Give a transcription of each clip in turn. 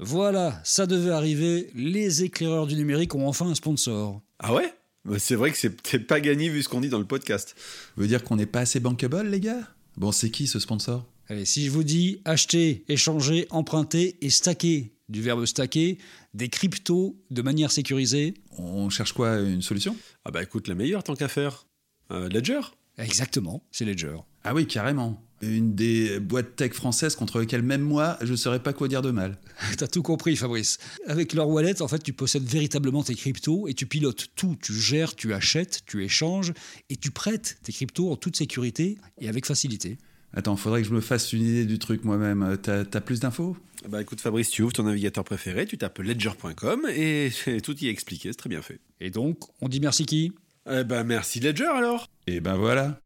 Voilà, ça devait arriver, les éclaireurs du numérique ont enfin un sponsor. Ah ouais? Bah, C'est vrai que c'est pas gagné vu ce qu'on dit dans le podcast. Veut dire qu'on n'est pas assez bankable, les gars? Bon, c'est qui ce sponsor? Allez, si je vous dis acheter, échanger, emprunter et stacker, du verbe stacker, des cryptos de manière sécurisée. On cherche quoi Une solution? Ah bah écoute, la meilleure tant qu'à faire. Euh, Ledger? Exactement, c'est Ledger. Ah oui, carrément. Une des boîtes tech françaises contre lesquelles même moi, je ne saurais pas quoi dire de mal. T'as tout compris, Fabrice. Avec leur wallet, en fait, tu possèdes véritablement tes cryptos et tu pilotes tout. Tu gères, tu achètes, tu échanges et tu prêtes tes cryptos en toute sécurité et avec facilité. Attends, faudrait que je me fasse une idée du truc moi-même. T'as as plus d'infos? Bah écoute Fabrice, tu ouvres ton navigateur préféré, tu tapes ledger.com et tout y est expliqué, c'est très bien fait. Et donc, on dit merci qui? Eh ben merci Ledger alors Et ben voilà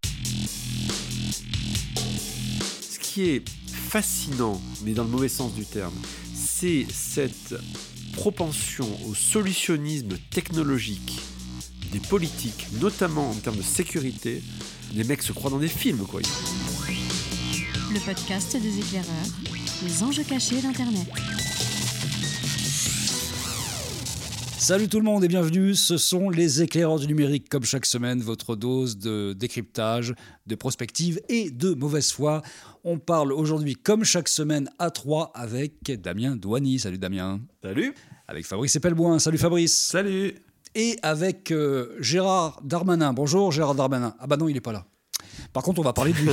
qui est fascinant, mais dans le mauvais sens du terme, c'est cette propension au solutionnisme technologique des politiques, notamment en termes de sécurité. Les mecs se croient dans des films, quoi le podcast des éclaireurs, les enjeux cachés d'Internet. Salut tout le monde et bienvenue, ce sont les éclaireurs du numérique, comme chaque semaine, votre dose de décryptage, de prospective et de mauvaise foi. On parle aujourd'hui, comme chaque semaine, à trois avec Damien Douani. Salut Damien. Salut. Avec Fabrice Epelboin. Salut Fabrice. Salut. Et avec euh, Gérard Darmanin. Bonjour Gérard Darmanin. Ah bah non, il n'est pas là. Par contre, on va parler de lui.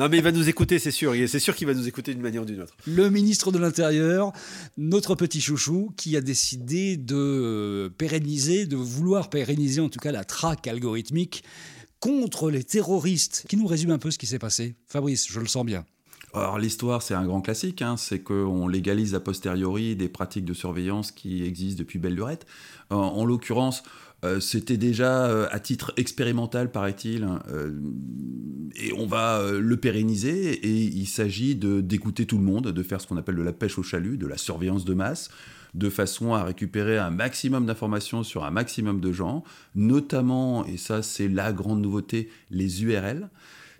non, mais il va nous écouter, c'est sûr. C'est sûr qu'il va nous écouter d'une manière ou d'une autre. Le ministre de l'Intérieur, notre petit chouchou, qui a décidé de pérenniser, de vouloir pérenniser en tout cas la traque algorithmique contre les terroristes. Qui nous résume un peu ce qui s'est passé Fabrice, je le sens bien. Alors l'histoire, c'est un grand classique, hein. c'est qu'on légalise a posteriori des pratiques de surveillance qui existent depuis belle lurette. en l'occurrence, euh, c'était déjà euh, à titre expérimental, paraît-il, hein, euh, et on va le pérenniser. Et il s'agit d'écouter tout le monde, de faire ce qu'on appelle de la pêche au chalut, de la surveillance de masse, de façon à récupérer un maximum d'informations sur un maximum de gens, notamment, et ça c'est la grande nouveauté, les URL.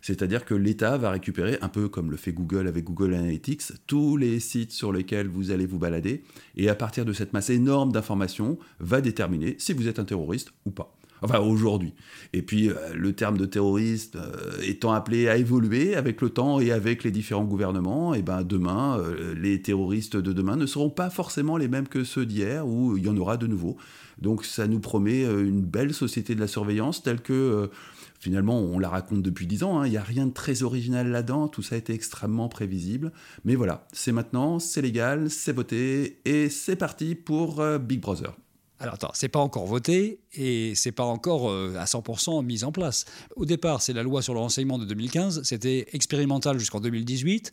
C'est-à-dire que l'État va récupérer, un peu comme le fait Google avec Google Analytics, tous les sites sur lesquels vous allez vous balader, et à partir de cette masse énorme d'informations, va déterminer si vous êtes un terroriste ou pas. Enfin, aujourd'hui. Et puis, euh, le terme de terroriste euh, étant appelé à évoluer avec le temps et avec les différents gouvernements, et ben demain, euh, les terroristes de demain ne seront pas forcément les mêmes que ceux d'hier, où il y en aura de nouveaux. Donc, ça nous promet une belle société de la surveillance telle que Finalement, on la raconte depuis dix ans, hein. il n'y a rien de très original là-dedans, tout ça a été extrêmement prévisible. Mais voilà, c'est maintenant, c'est légal, c'est voté, et c'est parti pour euh, Big Brother. Alors attends, c'est pas encore voté et c'est pas encore euh, à 100% mis en place. Au départ, c'est la loi sur le renseignement de 2015, c'était expérimental jusqu'en 2018.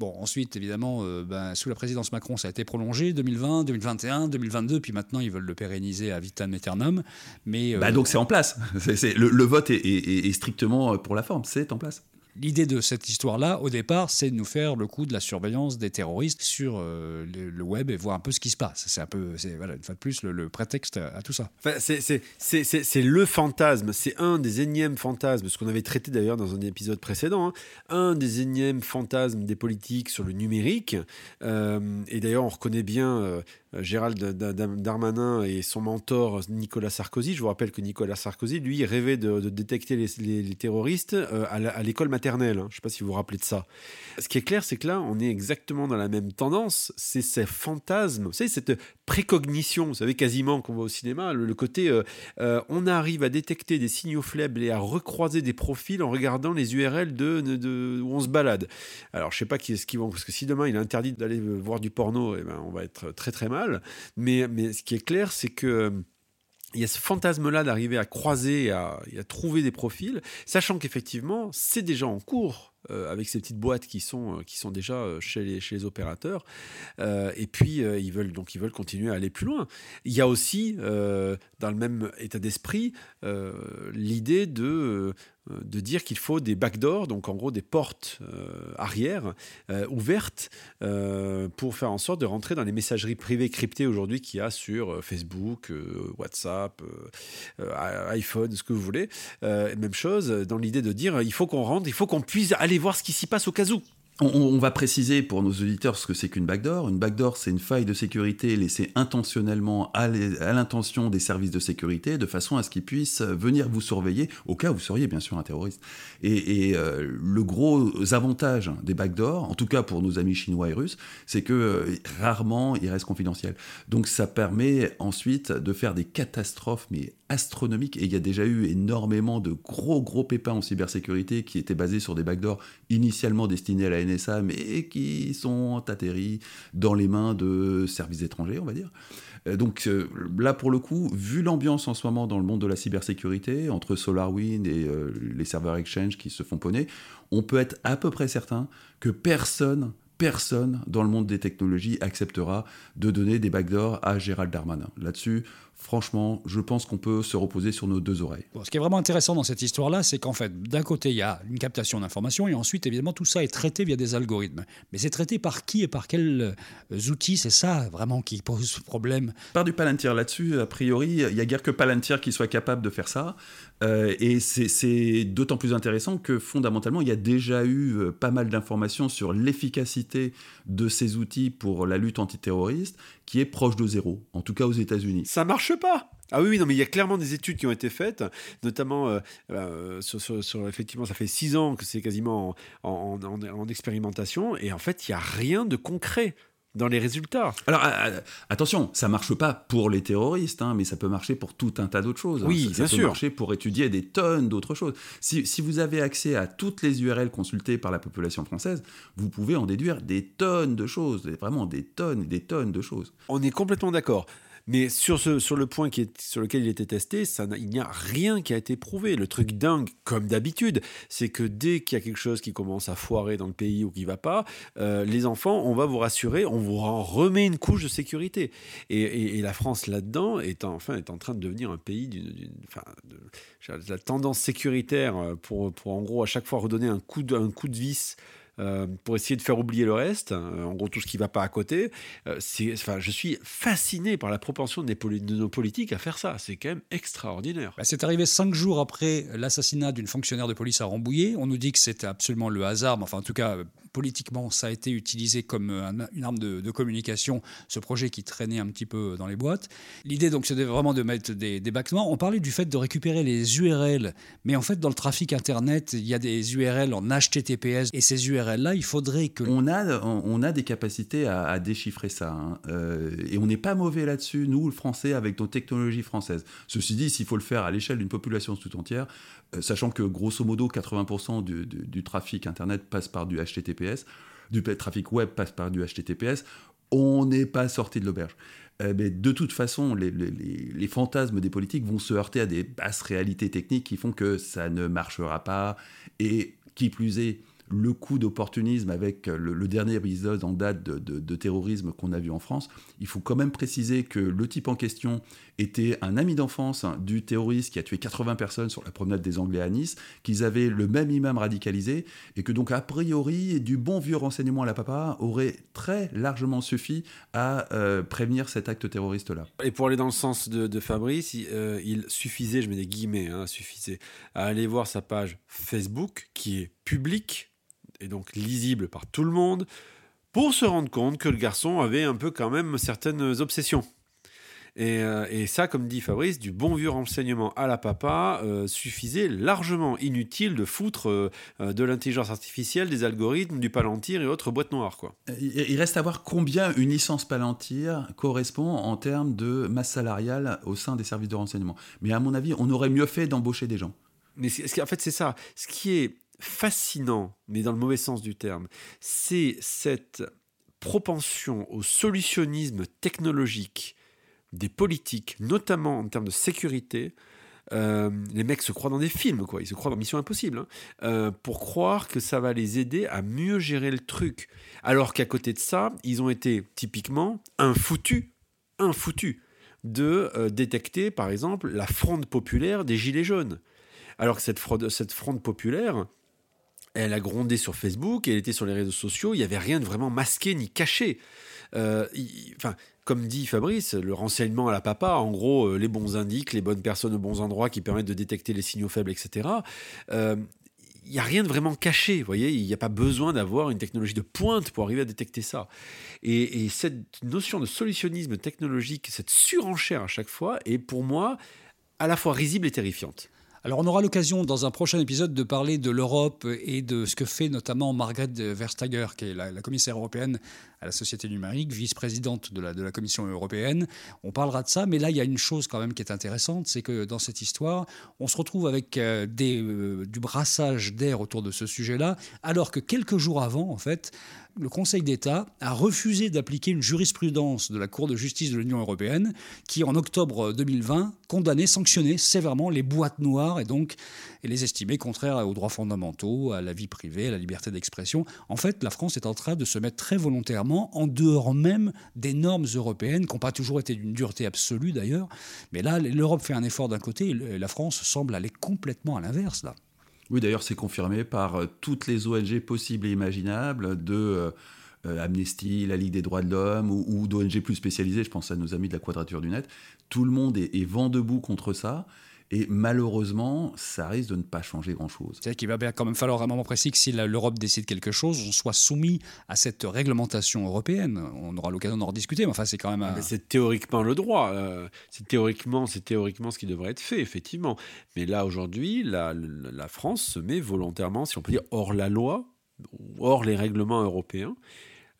Bon, ensuite, évidemment, euh, ben, sous la présidence Macron, ça a été prolongé 2020, 2021, 2022, puis maintenant ils veulent le pérenniser à vitam aeternam. Mais euh, bah donc c'est en place. le, vote est strictement pour la forme, c'est en place. L'idée de cette histoire-là, au départ, c'est de nous faire le coup de la surveillance des terroristes sur euh, le, web et voir un peu ce qui se passe. C'est un peu, voilà, une fois de plus, le, prétexte à, tout ça. C'est le fantasme, c'est un des énièmes fantasmes, ce qu'on avait traité d'ailleurs dans un épisode précédent, hein. un des énièmes fantasmes des politiques sur le numérique. Euh, et d'ailleurs, on reconnaît bien euh, Gérald Darmanin et son mentor Nicolas Sarkozy. Je vous rappelle que Nicolas Sarkozy, lui, rêvait de, détecter les, terroristes euh, à l'école maternelle. Hein. Je ne sais pas si vous vous rappelez de ça. Ce qui est clair, c'est que là, on est exactement dans la même tendance. C'est ces fantasmes, vous savez, cette précognition, vous savez, quasiment qu'on voit au cinéma, le, côté euh, on arrive à détecter des signaux faibles et à recroiser des profils en regardant les URL de, où on se balade. Alors, je sais pas qui est-ce qu'ils vont, parce que si demain il est interdit d'aller voir du porno, eh ben, on va être très très mal. Mais, mais ce qui est clair, c'est que il y a ce fantasme-là d'arriver à croiser et à, trouver des profils, sachant qu'effectivement, c'est déjà en cours. Euh, avec ces petites boîtes qui sont, euh, qui sont déjà euh, chez les, chez les opérateurs. et puis, ils, veulent, donc, ils veulent continuer à aller plus loin. Il y a aussi, dans le même état d'esprit, l'idée de de dire qu'il faut des backdoors, donc en gros des portes euh, arrière euh, ouvertes pour faire en sorte de rentrer dans les messageries privées cryptées aujourd'hui qu'il y a sur Facebook, WhatsApp, iPhone, ce que vous voulez. même chose dans l'idée de dire il faut qu'on rentre, il faut qu'on puisse aller voir ce qui s'y passe au cas où. On, va préciser pour nos auditeurs ce que c'est qu'une backdoor. Une backdoor, c'est une faille de sécurité laissée intentionnellement à l'intention des services de sécurité de façon à ce qu'ils puissent venir vous surveiller au cas où vous seriez bien sûr un terroriste. Et, euh, le gros avantage des backdoors, en tout cas pour nos amis chinois et russes, c'est que euh, rarement ils restent confidentiels. Donc ça permet ensuite de faire des catastrophes mais astronomiques. Et il y a déjà eu énormément de gros gros pépins en cybersécurité qui étaient basés sur des backdoors initialement destinés à la NSA, mais qui sont atterris dans les mains de services étrangers, on va dire. Euh, donc euh, là, pour le coup, vu l'ambiance en ce moment dans le monde de la cybersécurité, entre SolarWind et euh, les serveurs Exchange qui se font poney, on peut être à peu près certain que personne personne dans le monde des technologies acceptera de donner des backdoors à Gérald Darmanin. Là-dessus, franchement, je pense qu'on peut se reposer sur nos deux oreilles. ce qui est vraiment intéressant dans cette histoire-là, c'est qu'en fait, d'un côté, il y a une captation d'informations, et ensuite, évidemment, tout ça est traité via des algorithmes. Mais c'est traité par qui et par quels euh, outils? C'est ça vraiment qui pose problème. Par du Palantir là-dessus, a priori, il n'y a guère que Palantir qui soit capable de faire ça. Euh, et c'est d'autant plus intéressant que fondamentalement, il y a déjà eu euh, pas mal d'informations sur l'efficacité de ces outils pour la lutte antiterroriste qui est proche de zéro, en tout cas aux États-Unis. Ça marche pas ah oui, non, mais il y a clairement des études qui ont été faites, notamment euh, euh, sur, effectivement, ça fait six ans que c'est quasiment en, en, expérimentation, et en fait, il n'y a rien de concret dans les résultats. Alors attention, ça marche pas pour les terroristes, hein, mais ça peut marcher pour tout un tas d'autres choses. Hein. Oui, ça, bien ça peut marcher pour étudier des tonnes d'autres choses. Si, si, vous avez accès à toutes les URL consultées par la population française, vous pouvez en déduire des tonnes de choses, vraiment des tonnes et des tonnes de choses. On est complètement d'accord. Mais sur, ce, sur le point qui est, sur lequel il était testé, ça il n'y a rien qui a été prouvé. Le truc dingue, comme d'habitude, c'est que dès qu'il y a quelque chose qui commence à foirer dans le pays ou qui va pas, euh, les enfants, on va vous rassurer, on vous remet une couche de sécurité. Et, la France là-dedans est, enfin, est en train de devenir un pays d'une, enfin, la tendance sécuritaire pour, pour en gros à chaque fois redonner un coup de, un coup de vis euh, pour essayer de faire oublier le reste, euh, en gros tout ce qui ne va pas à côté. Euh, enfin, je suis fasciné par la propension de, nos politiques à faire ça. C'est quand même extraordinaire. Bah, c'est arrivé cinq jours après l'assassinat d'une fonctionnaire de police à Rambouillet. On nous dit que c'était absolument le hasard, mais enfin en tout cas politiquement, ça a été utilisé comme une arme de, communication, ce projet qui traînait un petit peu dans les boîtes. L'idée, donc, c'était vraiment de mettre des, des On parlait du fait de récupérer les URL, mais en fait, dans le trafic Internet, il y a des URL en HTTPS, et ces URL-là, il faudrait que... On a, on a des capacités à, déchiffrer ça, hein. euh, et on n'est pas mauvais là-dessus, nous, le français, avec nos technologies françaises. Ceci dit, s'il faut le faire à l'échelle d'une population tout entière, euh, sachant que grosso modo 80% du, trafic Internet passe par du HTTPS, du trafic web passe par du HTTPS, on n'est pas sorti de l'auberge. Euh, mais de toute façon, les, les, fantasmes des politiques vont se heurter à des basses réalités techniques qui font que ça ne marchera pas. Et qui plus est, le coup d'opportunisme avec le, dernier épisode en date de, terrorisme qu'on a vu en France, il faut quand même préciser que le type en question était un ami d'enfance du terroriste qui a tué 80 personnes sur la promenade des Anglais à Nice, qu'ils avaient le même imam radicalisé, et que donc a priori, du bon vieux renseignement à la papa aurait très largement suffi à euh, prévenir cet acte terroriste-là. Et pour aller dans le sens de, Fabrice, il, euh, il, suffisait, je mets des guillemets, hein, suffisait, à aller voir sa page Facebook qui est publique et donc lisible par tout le monde, pour se rendre compte que le garçon avait un peu quand même certaines obsessions. Et, euh, ça, comme dit Fabrice, du bon vieux renseignement à la papa euh, suffisait largement inutile de foutre euh, de l'intelligence artificielle, des algorithmes, du palantir et autres boîtes noires. Quoi. Il reste à voir combien une licence palantir correspond en termes de masse salariale au sein des services de renseignement. Mais à mon avis, on aurait mieux fait d'embaucher des gens. Mais en fait, c'est ça. Ce qui est fascinant, mais dans le mauvais sens du terme, c'est cette propension au solutionnisme technologique des politiques, notamment en termes de sécurité. Euh, les mecs se croient dans des films, quoi. Ils se croient dans Mission Impossible, hein. euh, pour croire que ça va les aider à mieux gérer le truc. Alors qu'à côté de ça, ils ont été typiquement infoutus, infoutus de euh, détecter, par exemple, la fronde populaire des Gilets jaunes. Alors que cette, fraude, cette fronde populaire, elle a grondé sur Facebook, elle était sur les réseaux sociaux, il n'y avait rien de vraiment masqué ni caché. Euh, enfin, comme dit Fabrice, le renseignement à la papa, en gros, euh, les bons indices, les bonnes personnes aux bons endroits qui permettent de détecter les signaux faibles, etc. Euh, il n'y a rien de vraiment caché, vous voyez, il n'y a pas besoin d'avoir une technologie de pointe pour arriver à détecter ça. Et, et, cette notion de solutionnisme technologique, cette surenchère à chaque fois, est pour moi à la fois risible et terrifiante. Alors on aura l'occasion dans un prochain épisode de parler de l'Europe et de ce que fait notamment Margaret Verstager, qui est la, commissaire européenne à la société numérique, vice-présidente de la, Commission européenne. On parlera de ça, mais là il y a une chose quand même qui est intéressante, c'est que dans cette histoire, on se retrouve avec euh, euh, du brassage d'air autour de ce sujet-là, alors que quelques jours avant, en fait, le Conseil d'État a refusé d'appliquer une jurisprudence de la Cour de justice de l'Union européenne qui, en octobre 2020, condamnait, sanctionnait sévèrement les boîtes noires et donc les estimait contraires aux droits fondamentaux, à la vie privée, à la liberté d'expression. En fait, la France est en train de se mettre très volontairement en dehors même des normes européennes, qui n'ont pas toujours été d'une dureté absolue d'ailleurs. Mais là, l'Europe fait un effort d'un côté et la France semble aller complètement à l'inverse là. Oui, d'ailleurs, c'est confirmé par euh, toutes les ONG possibles et imaginables de euh, euh, Amnesty, la Ligue des droits de l'homme ou, d'ONG plus spécialisées. Je pense à nos amis de la Quadrature du Net. Tout le monde est, est vent debout contre ça. Et malheureusement, ça risque de ne pas changer grand-chose. C'est-à-dire qu'il va bien quand même falloir un moment précis que si l'Europe décide quelque chose, on soit soumis à cette réglementation européenne. On aura l'occasion d'en rediscuter, mais enfin, c'est quand même... C'est théoriquement le droit. Euh, c'est théoriquement, théoriquement ce qui devrait être fait, effectivement. Mais là, aujourd'hui, la, la France se met volontairement, si on peut dire, hors la loi, hors les règlements européens.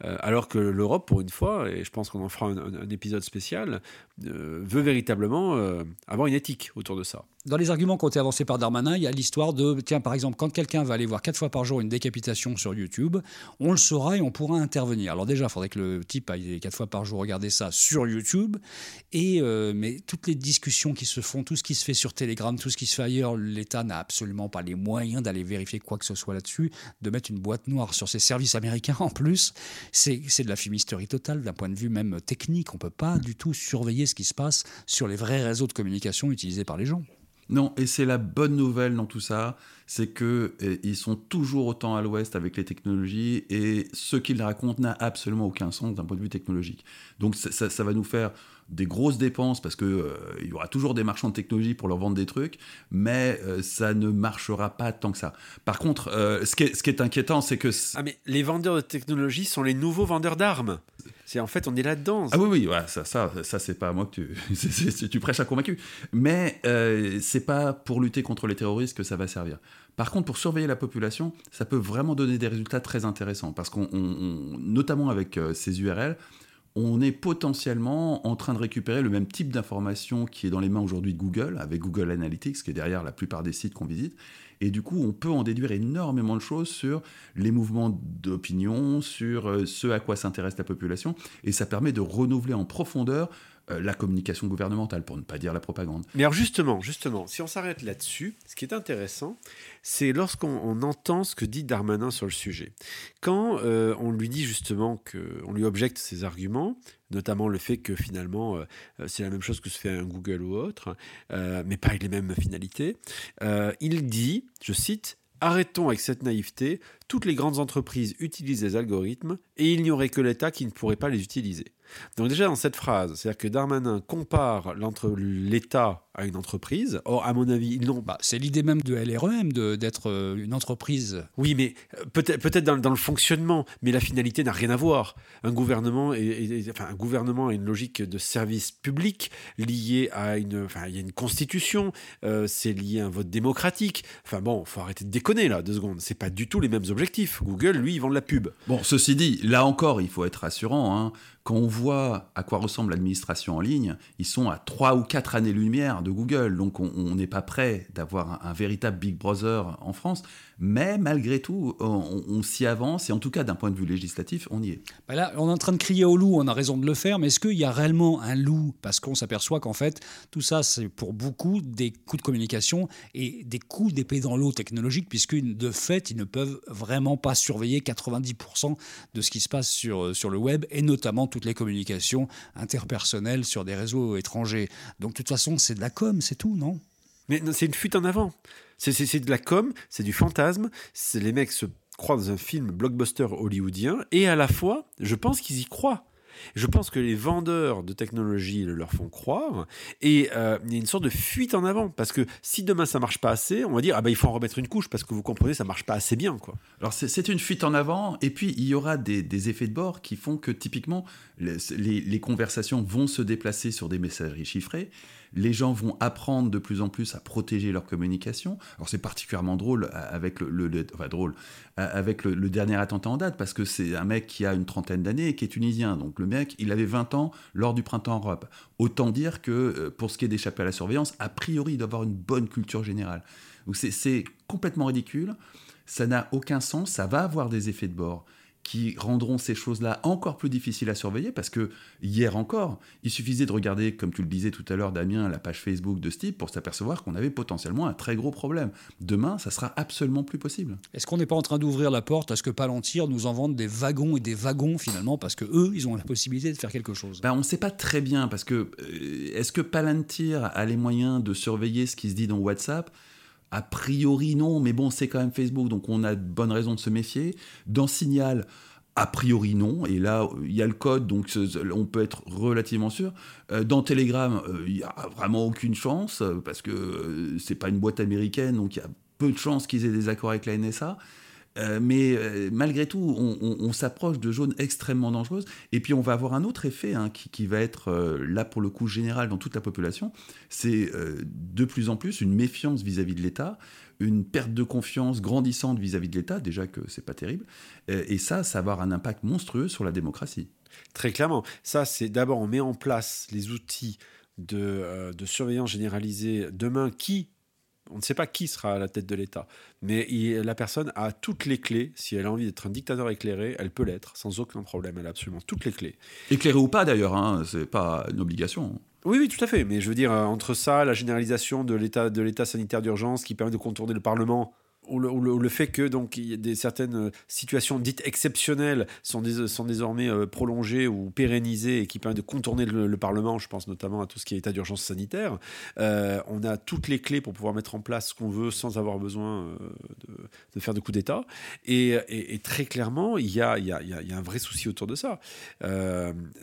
Euh, alors que l'Europe, pour une fois, et je pense qu'on en fera un, épisode spécial, euh, veut véritablement euh, avoir une éthique autour de ça. Dans les arguments qui ont été avancés par Darmanin, il y a l'histoire de, tiens, par exemple, quand quelqu'un va aller voir quatre fois par jour une décapitation sur YouTube, on le saura et on pourra intervenir. Alors déjà, il faudrait que le type aille quatre fois par jour regarder ça sur YouTube. Et, euh, mais toutes les discussions qui se font, tout ce qui se fait sur Telegram, tout ce qui se fait ailleurs, l'État n'a absolument pas les moyens d'aller vérifier quoi que ce soit là-dessus, de mettre une boîte noire sur ses services américains en plus. C'est de la fumisterie totale d'un point de vue même technique. On ne peut pas du tout surveiller ce qui se passe sur les vrais réseaux de communication utilisés par les gens. Non, et c'est la bonne nouvelle dans tout ça, c'est que ils sont toujours autant à l'ouest avec les technologies et ce qu'ils racontent n'a absolument aucun sens d'un point de vue technologique. Donc ça, va nous faire des grosses dépenses parce que euh, il y aura toujours des marchands de technologie pour leur vendre des trucs, mais euh, ça ne marchera pas tant que ça. Par contre, euh, ce, qui est, ce, qui est, inquiétant, c'est que ah mais les vendeurs de technologie sont les nouveaux vendeurs d'armes. C'est en fait, on est là-dedans. Ah oui, oui, ça, ça, ça c'est pas moi que tu, tu prêches à convaincu. Mais euh, c'est pas pour lutter contre les terroristes que ça va servir. Par contre, pour surveiller la population, ça peut vraiment donner des résultats très intéressants parce qu'on, notamment avec euh, ces URL, on est potentiellement en train de récupérer le même type d'information qui est dans les mains aujourd'hui de Google, avec Google Analytics, qui est derrière la plupart des sites qu'on visite, et du coup, on peut en déduire énormément de choses sur les mouvements d'opinion, sur euh, ce à quoi s'intéresse la population. Et ça permet de renouveler en profondeur la communication gouvernementale, pour ne pas dire la propagande. Mais alors justement, justement, si on s'arrête là-dessus, ce qui est intéressant, c'est lorsqu'on entend ce que dit Darmanin sur le sujet. Quand euh, on lui dit justement qu'on lui objecte ses arguments, notamment le fait que finalement c'est la même chose que se fait un Google ou autre, mais pas avec les mêmes finalités, il dit, je cite, Arrêtons avec cette naïveté, toutes les grandes entreprises utilisent les algorithmes et il n'y aurait que l'État qui ne pourrait pas les utiliser. Donc déjà dans cette phrase, c'est-à-dire que Darmanin compare l'État à une entreprise. Or, à mon avis, ils n'ont. Bah, c'est l'idée même de LREM d'être euh, une entreprise. Oui, mais euh, peut-être peut dans, dans, le fonctionnement, mais la finalité n'a rien à voir. Un gouvernement, est, enfin, un gouvernement a une logique de service public liée à une, enfin, il y a une constitution, euh, c'est lié à un vote démocratique. Enfin bon, faut arrêter de déconner là, deux secondes. C'est pas du tout les mêmes Google, lui, ils vendent la pub. Bon, ceci dit, là encore, il faut être rassurant. Hein. Quand on voit à quoi ressemble l'administration en ligne, ils sont à trois ou quatre années-lumière de Google, donc on n'est pas prêt d'avoir un, véritable Big Brother en France, mais malgré tout, on, s'y avance, et en tout cas d'un point de vue législatif, on y est. Bah là, on est en train de crier au loup, on a raison de le faire, mais est-ce qu'il y a réellement un loup? Parce qu'on s'aperçoit qu'en fait, tout ça, c'est pour beaucoup des coûts de communication et des coûts d'épée dans l'eau technologique, puisque de fait, ils ne peuvent vraiment pas surveiller 90% de ce qui se passe sur, sur le web, et notamment toutes les communications interpersonnelles sur des réseaux étrangers. Donc de toute façon, c'est de la com, c'est tout, non? Mais c'est une fuite en avant. C'est de la com, c'est du fantasme. Les mecs se croient dans un film blockbuster hollywoodien et à la fois, je pense qu'ils y croient. Je pense que les vendeurs de technologie le leur font croire et euh, il y a une sorte de fuite en avant parce que si demain ça marche pas assez, on va dire ah ben il faut en remettre une couche parce que vous comprenez ça marche pas assez bien quoi. Alors c'est une fuite en avant et puis il y aura des, effets de bord qui font que typiquement les conversations vont se déplacer sur des messageries chiffrées les gens vont apprendre de plus en plus à protéger leur communication. Alors c'est particulièrement drôle avec le, enfin drôle avec le, dernier attentat en date parce que c'est un mec qui a une trentaine d'années et qui est tunisien. Donc le mec, il avait 20 ans lors du printemps Europe. Autant dire que euh, pour ce qui est d'échapper à la surveillance, a priori, il doit avoir une bonne culture générale. Donc c'est complètement ridicule. Ça n'a aucun sens. Ça va avoir des effets de bord qui rendront ces choses-là encore plus difficiles à surveiller parce que hier encore, il suffisait de regarder, comme tu le disais tout à l'heure, Damien, la page Facebook de Steve pour s'apercevoir qu'on avait potentiellement un très gros problème. Demain, ça sera absolument plus possible. Est-ce qu'on n'est pas en train d'ouvrir la porte à ce que Palantir nous en vende des wagons et des wagons finalement parce que eux, ils ont la possibilité de faire quelque chose? Ben, On ne sait pas très bien parce que euh, est-ce que Palantir a les moyens de surveiller ce qui se dit dans WhatsApp? A priori, non, mais bon, c'est quand même Facebook, donc on a de bonnes raisons de se méfier. Dans Signal, a priori, non. Et là, il y a le code, donc on peut être relativement sûr. Euh, dans Telegram, euh, il n'y a vraiment aucune chance, parce que euh, c'est pas une boîte américaine, donc il y a peu de chances qu'ils aient des accords avec la NSA. Euh, mais euh, malgré tout, on, s'approche de zones extrêmement dangereuses. Et puis on va avoir un autre effet hein, qui, va être euh, là pour le coup général dans toute la population. C'est de plus en plus une méfiance vis-à-vis de l'État, une perte de confiance grandissante vis-à-vis de l'État, déjà que c'est pas terrible. et ça, ça va avoir un impact monstrueux sur la démocratie. Très clairement. Ça, c'est d'abord on met en place les outils de, de surveillance généralisée demain qui on ne sait pas qui sera à la tête de l'État, mais la personne a toutes les clés. Si elle a envie d'être un dictateur éclairé, elle peut l'être sans aucun problème. Elle a absolument toutes les clés. Éclairé ou pas d'ailleurs, hein, c'est pas une obligation. Oui, oui, tout à fait. Mais je veux dire, euh, entre ça, la généralisation de l'état de l'état sanitaire d'urgence qui permet de contourner le Parlement, ou le, fait que donc il y a des certaines euh, situations dites exceptionnelles sont, sont désormais euh, prolongées ou pérennisées et qui permettent de contourner le, Parlement, je pense notamment à tout ce qui est état d'urgence sanitaire. Euh, on a toutes les clés pour pouvoir mettre en place ce qu'on veut sans avoir besoin de, faire de coup d'État. Et, très clairement, il y a, y a, un vrai souci autour de ça.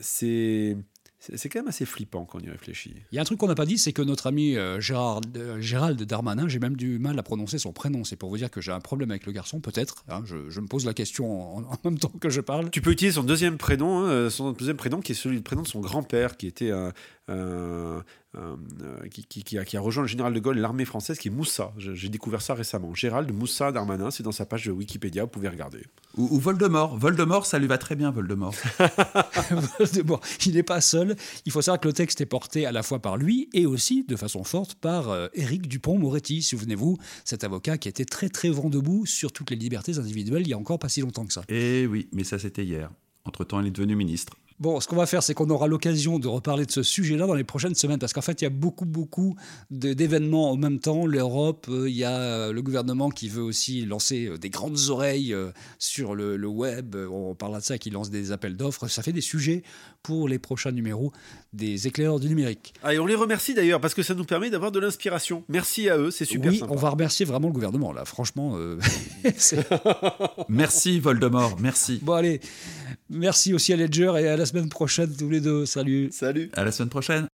c'est c'est quand même assez flippant quand on y réfléchit. Il y a un truc qu'on n'a pas dit, c'est que notre ami euh, Gérard, euh, Gérald Darmanin, j'ai même du mal à prononcer son prénom. C'est pour vous dire que j'ai un problème avec le garçon, peut-être. Hein, je, me pose la question en, même temps que je parle. Tu peux utiliser son deuxième prénom, hein, son deuxième prénom qui est celui du prénom de son grand-père, qui était un, euh, qui, a, rejoint le général de Gaulle et l'armée française, qui est Moussa. J'ai découvert ça récemment. Gérald Moussa Darmanin, c'est dans sa page de Wikipédia, vous pouvez regarder. Ou, Voldemort. Voldemort, ça lui va très bien, Voldemort. Voldemort, il n'est pas seul. Il faut savoir que le texte est porté à la fois par lui et aussi, de façon forte, par euh, Éric Dupont-Moretti. Souvenez-vous, cet avocat qui était très très vent debout sur toutes les libertés individuelles il y a encore pas si longtemps que ça. Eh oui, mais ça c'était hier. Entre-temps, il est devenu ministre. Bon, ce qu'on va faire, c'est qu'on aura l'occasion de reparler de ce sujet-là dans les prochaines semaines, parce qu'en fait, il y a beaucoup, beaucoup d'événements en même temps. L'Europe, euh, il y a euh, le gouvernement qui veut aussi lancer euh, des grandes oreilles sur le, web. On parlera de ça, qui lance des appels d'offres. Ça fait des sujets pour les prochains numéros des éclaireurs du numérique. Ah, et on les remercie d'ailleurs, parce que ça nous permet d'avoir de l'inspiration. Merci à eux, c'est super oui, on va remercier vraiment le gouvernement, là. Franchement, merci Voldemort, merci. Bon, allez, merci aussi à Ledger et à la semaine prochaine tous les deux. Salut. Salut. À la semaine prochaine.